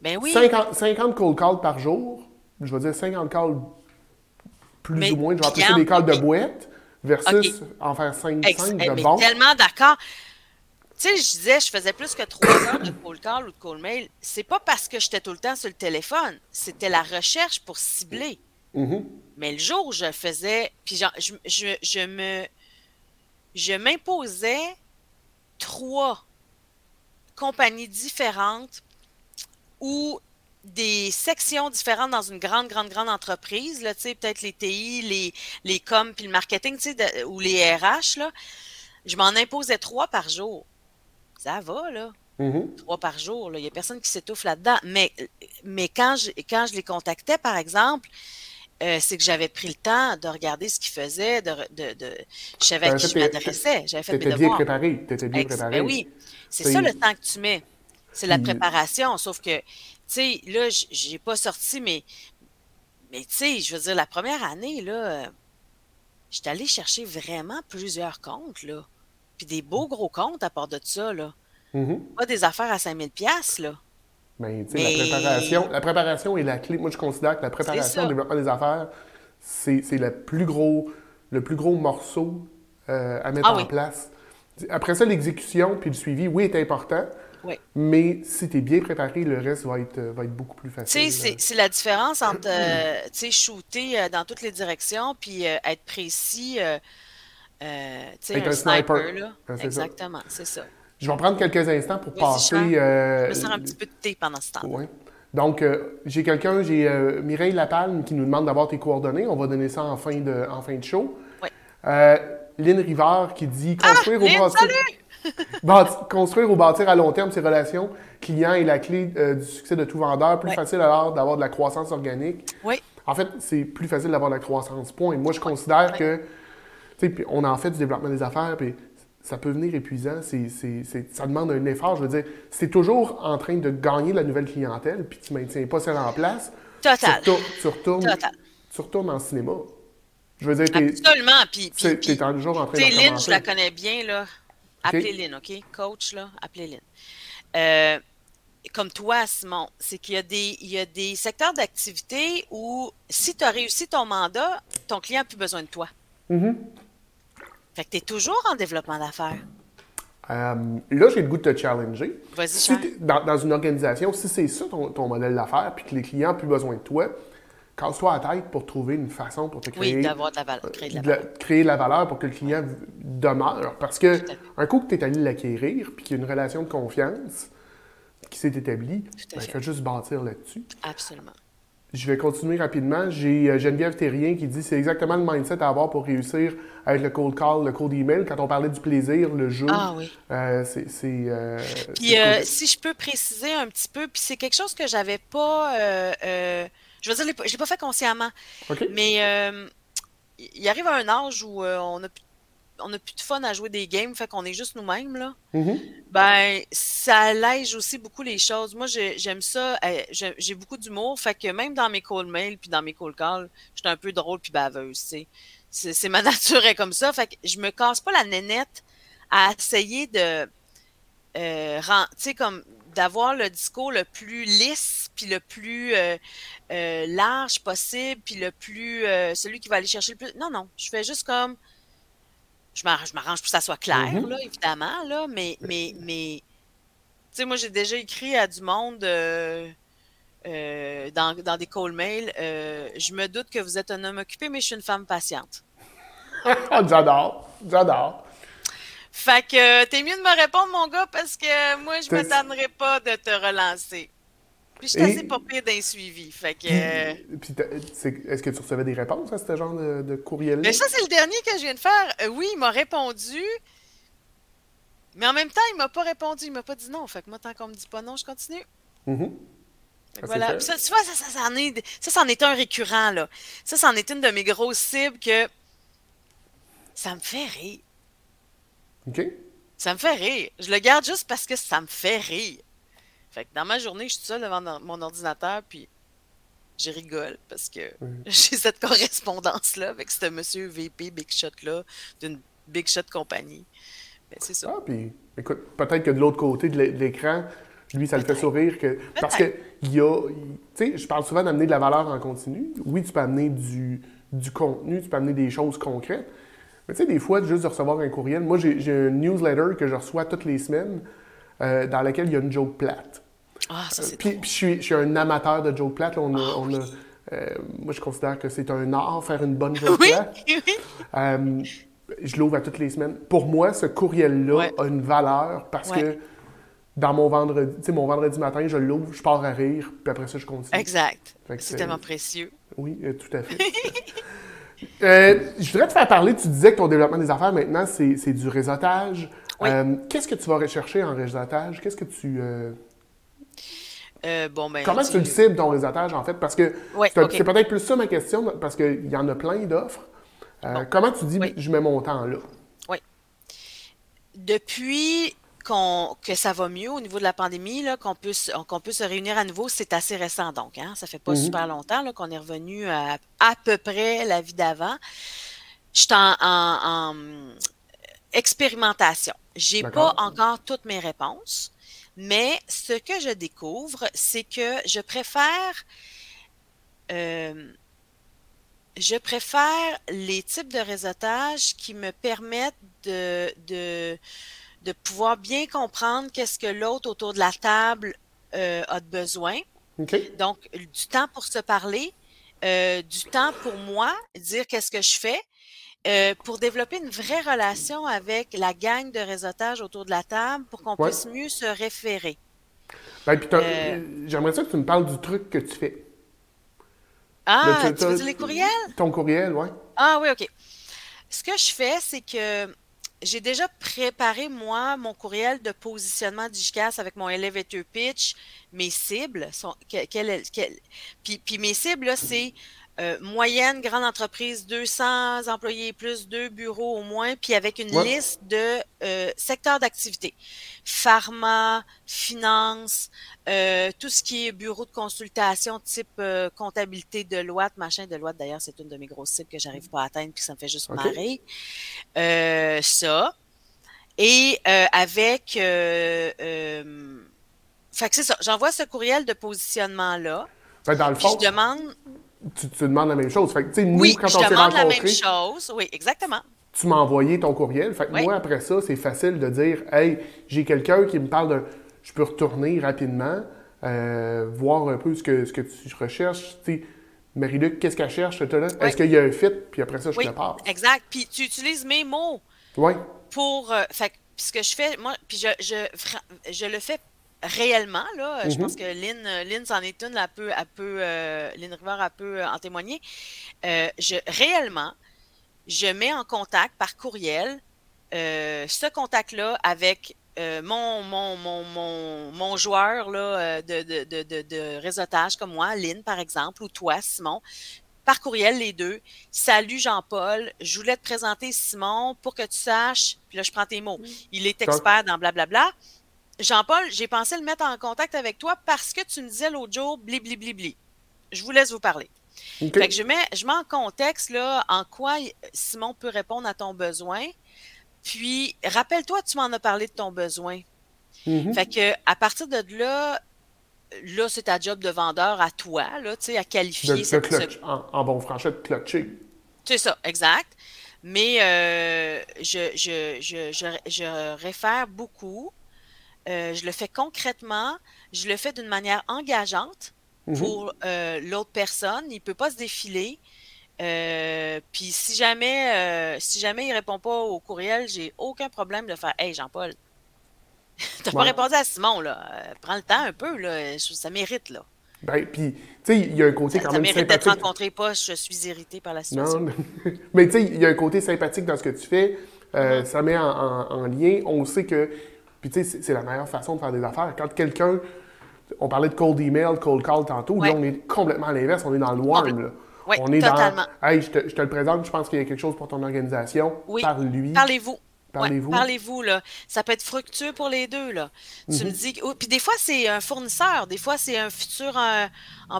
Ben oui. 50, 50 cold calls par jour, je vais dire 50 calls plus ou moins, je vais appeler ça des calls de boîte, versus en faire 5, 5 de bon. tellement d'accord. Tu sais, je disais, je faisais plus que trois heures de call call ou de call mail. C'est pas parce que j'étais tout le temps sur le téléphone. C'était la recherche pour cibler. Mm-hmm. Mais le jour où je faisais, puis je, je, je me, je m'imposais trois compagnies différentes ou des sections différentes dans une grande, grande, grande entreprise, là, peut-être les TI, les, les com, puis le marketing, ou les RH, là, je m'en imposais trois par jour ça va, là. Mm-hmm. Trois par jour, il n'y a personne qui s'étouffe là-dedans. Mais, mais quand, je, quand je les contactais, par exemple, euh, c'est que j'avais pris le temps de regarder ce qu'ils faisaient, de, de, de, je savais à qui je m'adressais. J'avais fait mes bien préparé. Tu étais bien préparé. Ben oui, c'est ça le temps que tu mets. C'est la préparation. Sauf que, tu sais, là, j'ai pas sorti, mais, mais tu sais, je veux dire, la première année, là, j'étais allé chercher vraiment plusieurs comptes, là. Puis des beaux gros comptes à part de ça, là. Mm-hmm. Pas des affaires à 5000 pièces là. Ben, tu sais, la préparation, la préparation est la clé. Moi, je considère que la préparation, le développement des affaires, c'est le plus gros, le plus gros morceau euh, à mettre ah en place. Après ça, l'exécution puis le suivi, oui, est important. Oui. Mais si tu es bien préparé, le reste va être, va être beaucoup plus facile. Sais, c'est la différence entre euh, shooter euh, dans toutes les directions puis être précis. Euh, un, un, sniper. là. Exactement, c'est ça. Je vais prendre quelques instants pour passer. Euh, je me sers un petit peu de thé pendant ce temps. Oui. Donc, euh, j'ai quelqu'un, j'ai euh, Mireille Lapalme qui nous demande d'avoir tes coordonnées. On va donner ça en fin de, en fin de show. Oui. Lynn Rivard qui dit construire ah, ou bâtir. construire ou bâtir à long terme ses relations clients est la clé du succès de tout vendeur. Plus facile alors d'avoir de la croissance organique. Oui. En fait, c'est plus facile d'avoir de la croissance, point. Moi, je considère que puis on en fait du développement des affaires, puis ça peut venir épuisant. C'est, ça demande un effort. Je veux dire, si tu es toujours en train de gagner la nouvelle clientèle, puis tu ne maintiens pas celle en place, Total. Tu, retournes, tu retournes en cinéma. Je veux dire, Absolument. Puis, puis, t'es toujours en train de Lynn, je la connais bien, là. Appelez Lynn, OK? Coach, là, appelez Lynn. Euh, comme toi, Simon, c'est qu'il y a des, il y a des secteurs d'activité où si tu as réussi ton mandat, ton client n'a plus besoin de toi. Mm-hmm. Fait que tu es toujours en développement d'affaires. Euh, là, j'ai le goût de te challenger. Vas-y, si dans, dans, une organisation, si c'est ça ton, modèle d'affaires, puis que les clients n'ont plus besoin de toi, casse-toi la tête pour trouver une façon pour te créer, oui, d'avoir de la valeur, créer de la valeur. créer de la valeur pour que le client demeure. Parce que un coup que tu es allé l'acquérir, puis qu'il y a une relation de confiance qui s'est établie, il ben, faut juste bâtir là-dessus. Absolument. Je vais continuer rapidement. J'ai euh, Geneviève Terrien qui dit c'est exactement le mindset à avoir pour réussir avec le cold call, le cold email. Quand on parlait du plaisir, le jeu, ah, oui. Euh, c'est. Euh, puis si je peux préciser un petit peu, puis c'est quelque chose que j'avais pas Je veux dire, je ne l'ai pas fait consciemment. Mais euh, il arrive à un âge où euh, on a on n'a plus de fun à jouer des games, fait qu'on est juste nous-mêmes, là. Mm-hmm. Ben, ça allège aussi beaucoup les choses. Moi, j'aime ça. Euh, j'ai beaucoup d'humour, fait que même dans mes call mails puis dans mes call calls, j'étais un peu drôle puis baveuse, tu sais. C'est ma nature est comme ça, fait que je me casse pas la nénette à essayer de euh, tu sais, comme d'avoir le discours le plus lisse, puis le plus euh, euh, large possible, puis le plus celui qui va aller chercher le plus. Non, non, je fais juste comme je m'arrange pour que ça soit clair, mm-hmm. là, évidemment, là, mais mais mais tu sais, moi j'ai déjà écrit à du monde dans, dans des call mails. je me doute que vous êtes un homme occupé, mais je suis une femme patiente. j'adore, j'adore. Fait que t'es mieux de me répondre, mon gars, parce que moi, je ne m'attendrai pas de te relancer. Puis je suis assez pas pire d'un suivi. Fait que. est-ce que tu recevais des réponses à ce genre de, courriel-là? Mais ça, c'est le dernier que je viens de faire. Euh, oui, il m'a répondu. Mais en même temps, il m'a pas répondu. Il m'a pas dit non. Fait que moi, tant qu'on me dit pas non, je continue. Mm-hmm. voilà. Ça, tu vois, ça, ça, ça, en est, ça, c'en est un récurrent, là. Ça, c'en est une de mes grosses cibles que ça me fait rire. OK. Ça me fait rire. Je le garde juste parce que ça me fait rire. Fait que dans ma journée, je suis seule devant mon ordinateur, puis je rigole parce que j'ai cette correspondance-là avec ce monsieur VP Big Shot-là d'une Big Shot compagnie. Ben, c'est ça. Ah, puis écoute, peut-être que de l'autre côté de l'écran, lui, ça le fait sourire que. Parce que il y a. Tu sais, je parle souvent d'amener de la valeur en continu. Oui, tu peux amener du, du contenu, tu peux amener des choses concrètes. Mais tu sais, des fois, juste de recevoir un courriel, moi, j'ai une newsletter que je reçois toutes les semaines euh, dans laquelle il y a une joke plate. Ah, ça, c'est Puis, je, suis, un amateur de joke plate. On ah, on a euh, moi, je considère que c'est un art faire une bonne joke plate. Euh, je l'ouvre à toutes les semaines. Pour moi, ce courriel-là a une valeur parce que dans mon vendredi, tu sais, mon vendredi matin, je l'ouvre, je pars à rire, puis après ça, je continue. Exact. C'est tellement précieux. Oui, tout à fait. Euh, je voudrais te faire parler, tu disais que ton développement des affaires maintenant, c'est du réseautage. Euh, qu'est-ce que tu vas rechercher en réseautage? Qu'est-ce que tu. Euh, bon, ben, Comment tu le cibles ton réseautage, en fait? Parce que c'est peut-être plus ça ma question, parce qu'il y en a plein d'offres. Comment tu dis, je mets mon temps là? Oui. Depuis que ça va mieux au niveau de la pandémie, qu'on peut, se réunir à nouveau, c'est assez récent donc. Hein? Ça fait pas mm-hmm. super longtemps qu'on est revenu à à peu près la vie d'avant. Je suis en, en, en, expérimentation. J'ai pas encore toutes mes réponses, mais ce que je découvre, c'est que je préfère euh, je préfère les types de réseautage qui me permettent de, de de pouvoir bien comprendre qu'est-ce que l'autre autour de la table euh, a de besoin. Donc, du temps pour se parler, euh, du temps pour moi, dire qu'est-ce que je fais, euh, pour développer une vraie relation avec la gang de réseautage autour de la table pour qu'on puisse mieux se référer. Ben, j'aimerais ça que tu me parles du truc que tu fais. Ah, tu veux dire les courriels? Ton courriel, oui. Ah oui, OK. Ce que je fais, c'est que j'ai déjà préparé, moi, mon courriel de positionnement digicast avec mon elevator pitch. Mes cibles sont. puis, puis, mes cibles, là, c'est euh, moyenne, grande entreprise, 200 employés plus, deux bureaux au moins, puis avec une liste de euh, secteurs d'activité. Pharma, finance, euh, tout ce qui est bureau de consultation type comptabilité de loi, machin de loi. D'ailleurs, c'est une de mes grosses cibles que j'arrive pas à atteindre, puis ça me fait juste marrer. ça. Et avec... fait que c'est ça. J'envoie ce courriel de positionnement-là. Ben, dans le fond, je demande tu, te demandes la même chose. Fait que, nous, oui, quand je on demande la même chose. Oui, exactement. Tu m'as envoyé ton courriel. Fait que moi, après ça, c'est facile de dire Hey, j'ai quelqu'un qui me parle de. Je peux retourner rapidement, euh, voir un peu ce que, ce que tu recherches. Marie-Luc, qu'est-ce qu'elle cherche? Est-ce qu'il y a un fit? Puis après ça, je te passe. Exact. Puis tu utilises mes mots. Oui. Pour. Euh, fait ce que je fais, moi, puis je, je, je le fais réellement, là, je pense mhm. que Lynn, euh, Lynn c'en est une, elle peut, elle peut euh, Lynn River a peut euh, en témoigner. je, réellement, je mets en contact par courriel ce contact-là avec mon, mon, mon, mon, joueur là, de, de, de, de, réseautage comme moi, Lynn par exemple, ou toi, Simon, par courriel les deux. Salut Jean-Paul, je voulais te présenter Simon pour que tu saches, puis là je prends tes mots, il est expert dans blablabla. Jean-Paul, j'ai pensé le mettre en contact avec toi parce que tu me disais l'autre jour, bli, bli, bli, bli. Je vous laisse vous parler. Fait que je mets, je mets en contexte là, en quoi Simon peut répondre à ton besoin. Puis, rappelle-toi, tu m'en as parlé de ton besoin. Mm-hmm. Fait que, à partir de là, là, c'est ta job de vendeur à toi, là, tu sais, à qualifier. De, cette, en, bon français, de clutcher. C'est ça, exact. Mais euh, je, je, je, je, réfère beaucoup. Euh, je le fais concrètement. Je le fais d'une manière engageante mm-hmm. pour euh, l'autre personne. Il ne peut pas se défiler. Puis si jamais, si jamais il ne répond pas au courriel, j'ai aucun problème de faire Hey Jean-Paul, T'as pas répondu à Simon, là. Euh, prends le temps un peu, là. Ça mérite, là. Ben, puis, tu sais, il y a un côté quand même sympathique. Ça mérite d'être rencontré, pas je suis irrité par la situation. Non, mais tu sais, il y a un côté sympathique dans ce que tu fais. Euh. Ça met en, lien. On sait que, puis tu sais, c'est la meilleure façon de faire des affaires. Quand quelqu'un, on parlait de cold email, cold call tantôt, là, on est complètement à l'inverse. On est dans le warm, là. Oui, on est totalement. dans, hey, je te, je te, le présente, je pense qu'il y a quelque chose pour ton organisation. Oui. Parle-lui. Parlez-vous. Parlez-vous. parlez-vous, là. Ça peut être fructueux pour les deux, là. Tu me mhm. dis. puis des fois, c'est un fournisseur. Des fois, c'est un futur. Euh, en,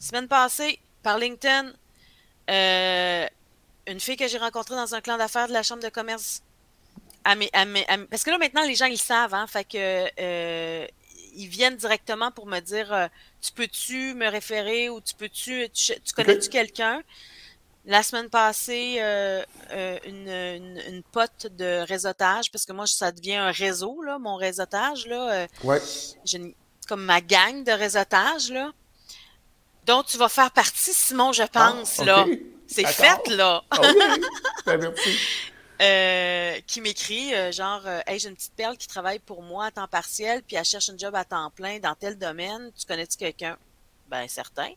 semaine passée, par LinkedIn, euh, une fille que j'ai rencontrée dans un clan d'affaires de la Chambre de commerce. Parce que là, maintenant, les gens, ils savent, hein. Fait que. Euh, ils viennent directement pour me dire Tu peux-tu me référer ou tu peux-tu. Tu, connais-tu quelqu'un? La semaine passée, euh, euh, une, une, pote de réseautage, parce que moi, ça devient un réseau, là, mon réseautage. Là, euh, ouais. comme ma gang de réseautage, là, dont tu vas faire partie, Simon, je ah, pense. là. C'est fait, là. Ben, qui m'écrit genre Hey, j'ai une petite perle qui travaille pour moi à temps partiel, puis elle cherche un job à temps plein dans tel domaine. Tu connais-tu quelqu'un? Ben certain.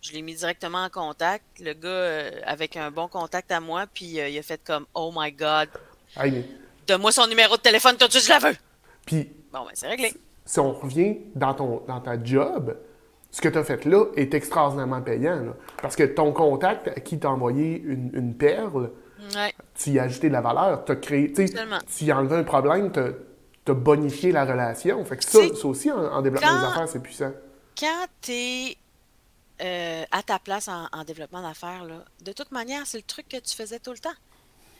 Je l'ai mis directement en contact. Le gars, euh, avec un bon contact à moi, puis euh, il a fait comme Oh my God. Donne-moi son numéro de téléphone tout de suite, je la veux. Puis. Bon, ben, c'est réglé. Si on revient dans, ton, dans ta job, ce que tu as fait là est extraordinairement payant. parce que ton contact à qui t'a envoyé une, une perle, tu y as ajouté de la valeur, tu as créé. Tu y enlevé un problème, tu as, bonifié la relation. Fait que ça, ça aussi, en, développement des affaires, c'est puissant. Quand tu es euh, à ta place en, développement d'affaires, de toute manière, c'est le truc que tu faisais tout le temps.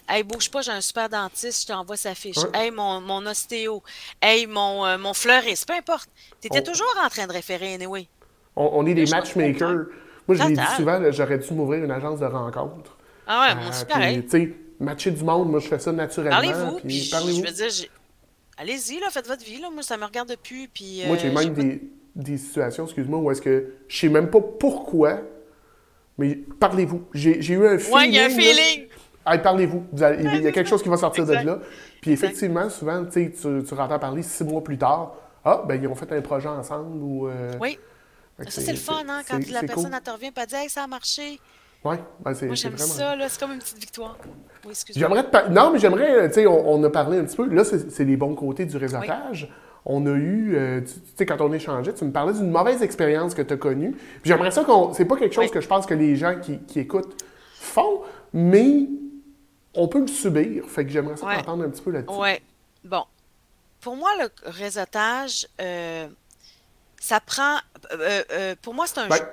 Hey, bouge pas, j'ai un super dentiste, je t'envoie sa fiche. Hey, mon, mon ostéo. Hey, mon, euh, mon fleuriste, peu importe. Tu étais toujours en train de référer, anyway. On, est des matchmakers. Moi, je l'ai dit souvent, j'aurais dû m'ouvrir une agence de rencontres. Ah ouais, moi aussi, euh, pareil. Tu sais, matcher du monde, moi, je fais ça naturellement. Parlez-vous. Puis, parlez-vous. Je veux dire, allez-y, là, faites votre vie. Là. Moi, ça me regarde plus. Puis, moi, j'ai même des des situations, excuse-moi, où est-ce que je sais même pas pourquoi, mais parlez-vous. J'ai eu un feeling. Oui, il y a un feeling. parlez-vous. Il y a quelque chose qui va sortir de là. Puis effectivement, souvent, tu, tu entends parler six mois plus tard. Ah, ben ils ont fait un projet ensemble ou. Euh, oui. Ça, c'est le fun, hein, quand la personne cool. te revient et dit Hey, ça a marché. Oui, ben c'est Moi, j'aime ça, c'est comme une petite victoire. Oui, J'aimerais Non, mais j'aimerais, tu sais, on, a parlé un petit peu. Là, c'est les bons côtés du réseautage on a eu, euh, tu, sais, quand on échangeait, tu me parlais d'une mauvaise expérience que tu as connue. j'aimerais ça qu'on. C'est pas quelque chose que je pense que les gens qui, écoutent font, mais on peut le subir. Fait que j'aimerais ça t'entendre un petit peu là-dessus. Oui. Bon. Pour moi, le réseautage, euh, ça prend. Euh, pour moi, c'est un ben, jeu.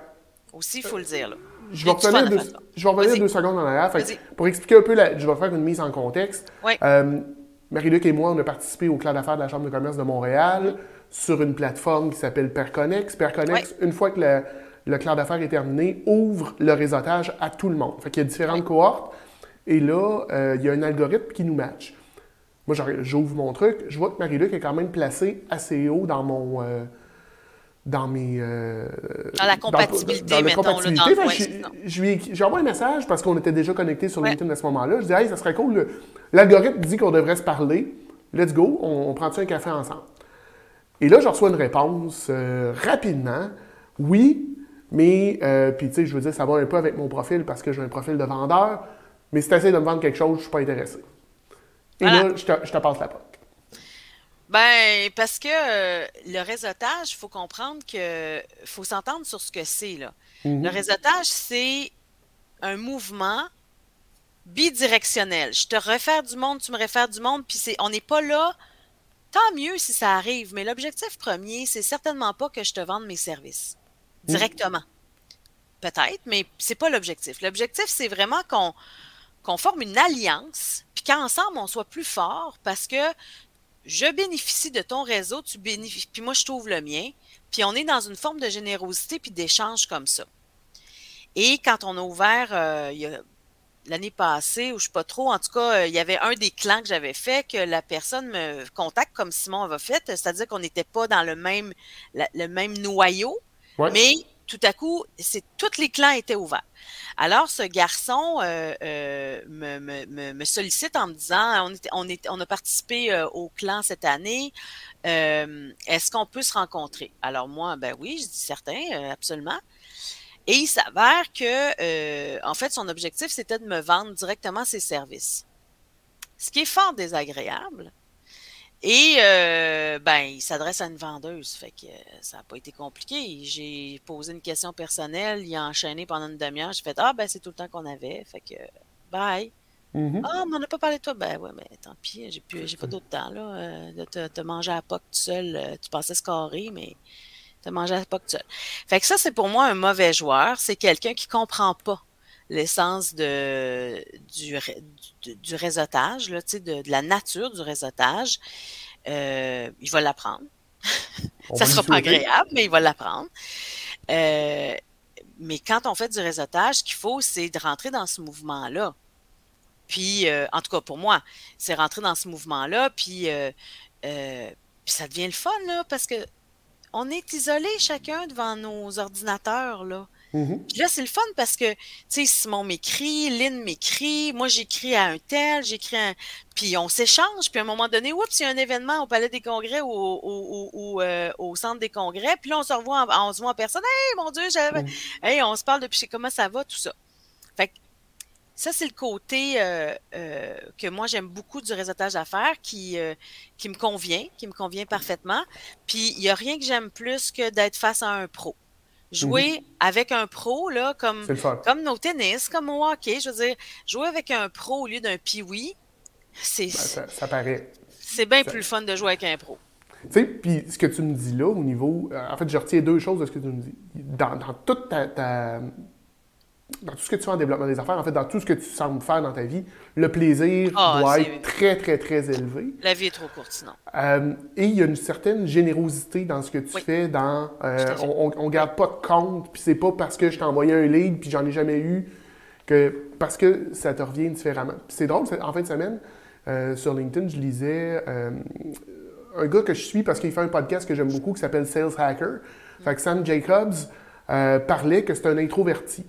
Aussi, il faut le dire. Là. Je vais, revenir deux, je vais revenir deux secondes en arrière. pour expliquer un peu, je vais faire une mise en contexte. Oui. Marie-Luc et moi, on a participé au clan d'affaires de la Chambre de commerce de Montréal sur une plateforme qui s'appelle Perconex. Perconex, une fois que le, le clan d'affaires est terminé, ouvre le réseautage à tout le monde. Fait qu'il y a différentes cohortes. Et là, euh, il y a un algorithme qui nous match. Moi, j'ouvre mon truc, je vois que Marie-Luc est quand même placée assez haut dans mon, euh, dans mes. Euh, dans la compatibilité, dans, dans je, lui ai envoyé un message parce qu'on était déjà connectés sur LinkedIn à ce moment-là. Je dis, hey, ça serait cool. L'algorithme dit qu'on devrait se parler. Let's go, on, prend-tu un café ensemble? Et là, je reçois une réponse euh, rapidement. Oui, mais, euh, puis tu sais, je veux dire, ça va un peu avec mon profil parce que j'ai un profil de vendeur. Mais si tu essaies de me vendre quelque chose, je ne suis pas intéressé. Et là, je te, je te passe la porte. Ben, parce que euh, le réseautage, il faut comprendre que faut s'entendre sur ce que c'est. là. Le Mhm. réseautage, c'est un mouvement bidirectionnel. Je te réfère du monde, tu me réfères du monde, puis c'est, on n'est pas là. Tant mieux si ça arrive, mais l'objectif premier, c'est certainement pas que je te vende mes services Mhm. directement. Peut-être, mais c'est pas l'objectif. L'objectif, c'est vraiment qu'on qu'on forme une alliance, puis qu'ensemble, on soit plus fort parce que je bénéficie de ton réseau, tu bénéficies, puis moi, je trouve le mien, puis on est dans une forme de générosité puis d'échange comme ça. Et quand on a ouvert euh, l'année passée, ou je sais pas trop, en tout cas, euh, il y avait un des clans que j'avais fait que la personne me contacte comme Simon avait fait, c'est-à-dire qu'on n'était pas dans le même, la- le même noyau, Ouais. mais tout à coup, c'est tous les clans étaient ouverts. Alors, ce garçon euh, euh, me, me- sollicite en me disant, on, a participé euh, au clan cette année, est-ce qu'on peut se rencontrer? Alors moi, ben oui, je dis certain, absolument. Et il s'avère que, en fait, son objectif, c'était de me vendre directement ses services. Ce qui est fort désagréable. Et, euh, ben, il s'adresse à une vendeuse. Fait que euh, ça n'a pas été compliqué. J'ai posé une question personnelle. Il a enchaîné pendant une demi-heure. J'ai fait Ah, ben, c'est tout le temps qu'on avait. Fait que, bye. Mhm. Ah, mais on n'a pas parlé de toi. Ben, ouais, mais tant pis. J'ai plus, j'ai pas d'autre temps, là. euh, de te, te manger à la poque tout seul. euh, tu pensais scorer, mais te manger à la poque tout seul. Fait que ça, c'est pour moi un mauvais joueur. C'est quelqu'un qui comprend pas l'essence de, du, du, du réseautage, là, de, de la nature du réseautage. Euh, il va l'apprendre. Ça sera pas agréable, mais il va l'apprendre. Euh, mais quand on fait du réseautage, ce qu'il faut, c'est de rentrer dans ce mouvement-là. Puis, euh, en tout cas, pour moi, c'est rentrer dans ce mouvement-là, puis, puis ça devient le fun, là, parce que on est isolés chacun devant nos ordinateurs, là. Mhm. Puis là, c'est le fun parce que, tu sais, Simon m'écrit, Lynn m'écrit, moi j'écris à un tel, j'écris à un... Puis on s'échange, puis à un moment donné, oups, il y a un événement au Palais des Congrès ou au, au, au, euh, au Centre des Congrès, puis là, on se revoit, en, on se voit en personne, « Hey, mon Dieu, j'avais... Mhm. Hey, on se parle depuis comment ça va, tout ça. » Fait que ça, c'est le côté euh, euh, que moi, j'aime beaucoup du réseautage d'affaires qui, euh, qui me convient, qui me convient parfaitement. Puis, il n'y a rien que j'aime plus que d'être face à un pro. Jouer avec un pro, là, comme, comme au tennis, comme au hockey, je veux dire, jouer avec un pro au lieu d'un pee c'est Ben, ça, ça paraît. c'est bien ça- plus le fun de jouer avec un pro. Tu sais, puis ce que tu me dis là, au niveau. euh, en fait, je retiens deux choses de ce que tu me dis. Dans, dans toute ta, ta- Dans tout ce que tu fais en développement des affaires, en fait, dans tout ce que tu sembles faire dans ta vie, le plaisir Ah, doit être très, très, très élevé. La vie est trop courte, sinon. Euh, et il y a une certaine générosité dans ce que tu Oui. fais, dans euh, on, on, on garde pas de compte, puis c'est pas parce que je t'ai envoyé un lead puis j'en ai jamais eu que parce que ça te revient différemment. C'est drôle, en fin de semaine euh, sur LinkedIn, je lisais un gars que je suis parce qu'il fait un podcast que j'aime beaucoup qui s'appelle Sales Hacker. Fait que Sam Jacobs parlait que c'est un introverti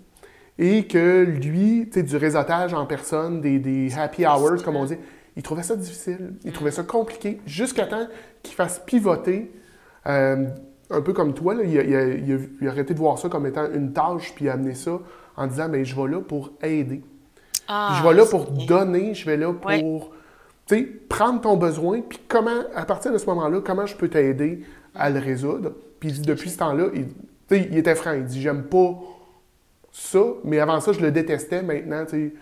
et que lui, tu sais, du réseautage en personne, des, des happy hours, comme on dit, il trouvait ça difficile, il trouvait ça compliqué, jusqu'à temps qu'il fasse pivoter, euh, un peu comme toi, là, il, a, il a- il a- il a arrêté de voir ça comme étant une tâche, puis il a amené ça en disant, ben, je vais là pour aider. Ah, je vais là pour bien. donner, je vais là pour, Ouais. tu sais, prendre ton besoin, puis comment, à partir de ce moment-là, comment je peux t'aider à le résoudre. Puis depuis ce temps-là, il, il était franc, il dit, j'aime pas ça, mais avant ça, je le détestais, maintenant, tu sais,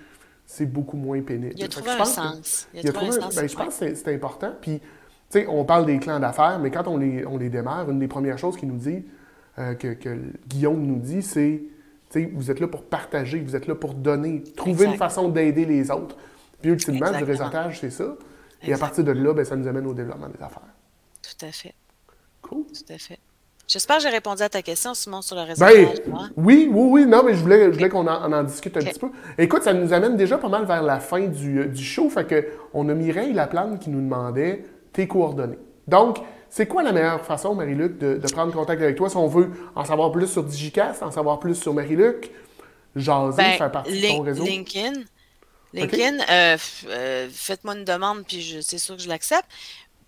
c'est beaucoup moins pénible. Il a trouvé je un pense que- sens. Il a trouvé un sens. ben, je pense que c'est- important. Puis, tu sais, on parle des clans d'affaires, mais quand on les, on les démarre, une des premières choses qu'il nous dit, euh, que, que Guillaume nous dit, c'est, vous êtes là pour partager, vous êtes là pour donner, trouver une façon d'aider les autres. Puis, ultimement, du réseautage, c'est ça. Et à partir de là, ben, ça nous amène au développement des affaires. Tout à fait. Cool. Tout à fait. J'espère que j'ai répondu à ta question, Simon, sur le Ben, réseautage. moi. oui, oui, oui, non, mais je voulais, je voulais qu'on en, en discute un petit peu. Écoute, ça nous amène déjà pas mal vers la fin du, euh, du show, fait que on a Mireille Laplante qui nous demandait tes coordonnées. Donc, c'est quoi la meilleure façon, Marie-Luc, de, de prendre contact avec toi si on veut en savoir plus sur Digicast, en savoir plus sur Marie-Luc, jaser, Ben, faire partie de ton réseau? LinkedIn. LinkedIn, euh, euh, faites-moi une demande, puis c'est sûr que je l'accepte.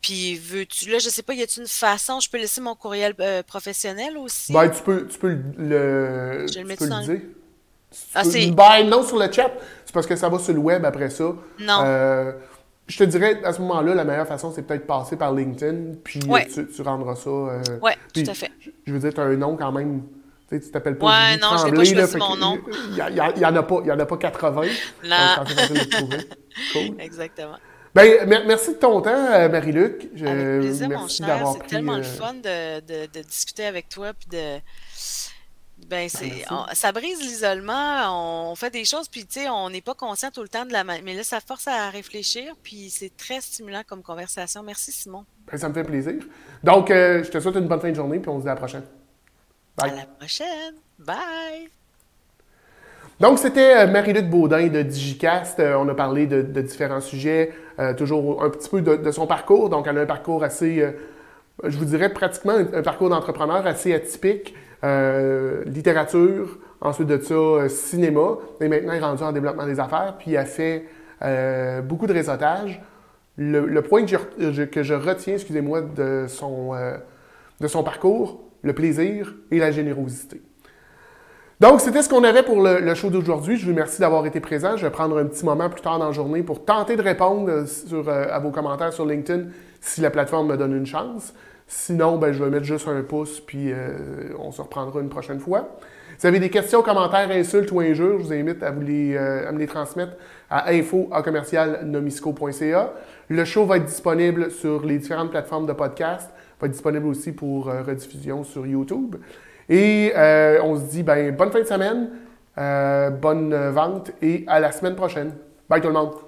Puis, veux-tu, là, je sais pas, y a-t-il une façon, je peux laisser mon courriel euh, professionnel aussi? Ben, tu peux, tu peux le, le- Je le tu mets peux dans le dire. Tu Ah, peux- c'est- Ben, non, sur le chat. C'est parce que ça va sur le web après ça. Non. Euh, je te dirais, à ce moment-là, la meilleure façon, c'est peut-être passer par LinkedIn, puis tu, rendras ça. oui, tout à fait. Je, veux dire, tu as un nom quand même. Tu sais, t'appelles pas Ouais, non, je n'ai pas choisi mon nom. Il n'y en, a pas, y en a pas 80. Non. Cool. Exactement. Ben, merci de ton temps, euh, Marie-Luc. Avec plaisir, mon cher. C'est tellement le fun de, de, de, discuter avec toi, puis de ben, c'est, ça brise l'isolement. On fait des choses, puis tu sais, on n'est pas conscient tout le temps de la. Mais là, ça force à réfléchir, puis c'est très stimulant comme conversation. Merci, Simon. Ben, ça me fait plaisir. Donc, euh, je te souhaite une bonne fin de journée, puis on se dit à la prochaine. Bye. À la prochaine. Bye. Donc, c'était euh, Marie-Luc Baudin de Digicast. Euh, on a parlé de, différents sujets, toujours un petit peu de, son parcours. Donc, elle a un parcours assez, je vous dirais pratiquement un parcours d'entrepreneur assez atypique. Euh, littérature, ensuite de ça, euh, cinéma, et maintenant il est rendu en développement des affaires, puis il a fait euh, beaucoup de réseautage. Le, point que je, que je retiens, excusez-moi, de, son, de son parcours, le plaisir et la générosité. Donc, c'était ce qu'on avait pour le, show d'aujourd'hui. Je vous remercie d'avoir été présent. Je vais prendre un petit moment plus tard dans la journée pour tenter de répondre sur, à vos commentaires sur LinkedIn si la plateforme me donne une chance. Sinon, ben, je vais mettre juste un pouce, puis euh, on se reprendra une prochaine fois. Si vous avez des questions, commentaires, insultes ou injures, je vous invite à, vous les, euh, me les transmettre à info.commercialnomisco.ca. Le show va être disponible sur les différentes plateformes de podcast, va être disponible aussi pour euh, rediffusion sur YouTube. Et on se dit ben, bonne fin de semaine, bonne vente et à la semaine prochaine. Bye tout le monde!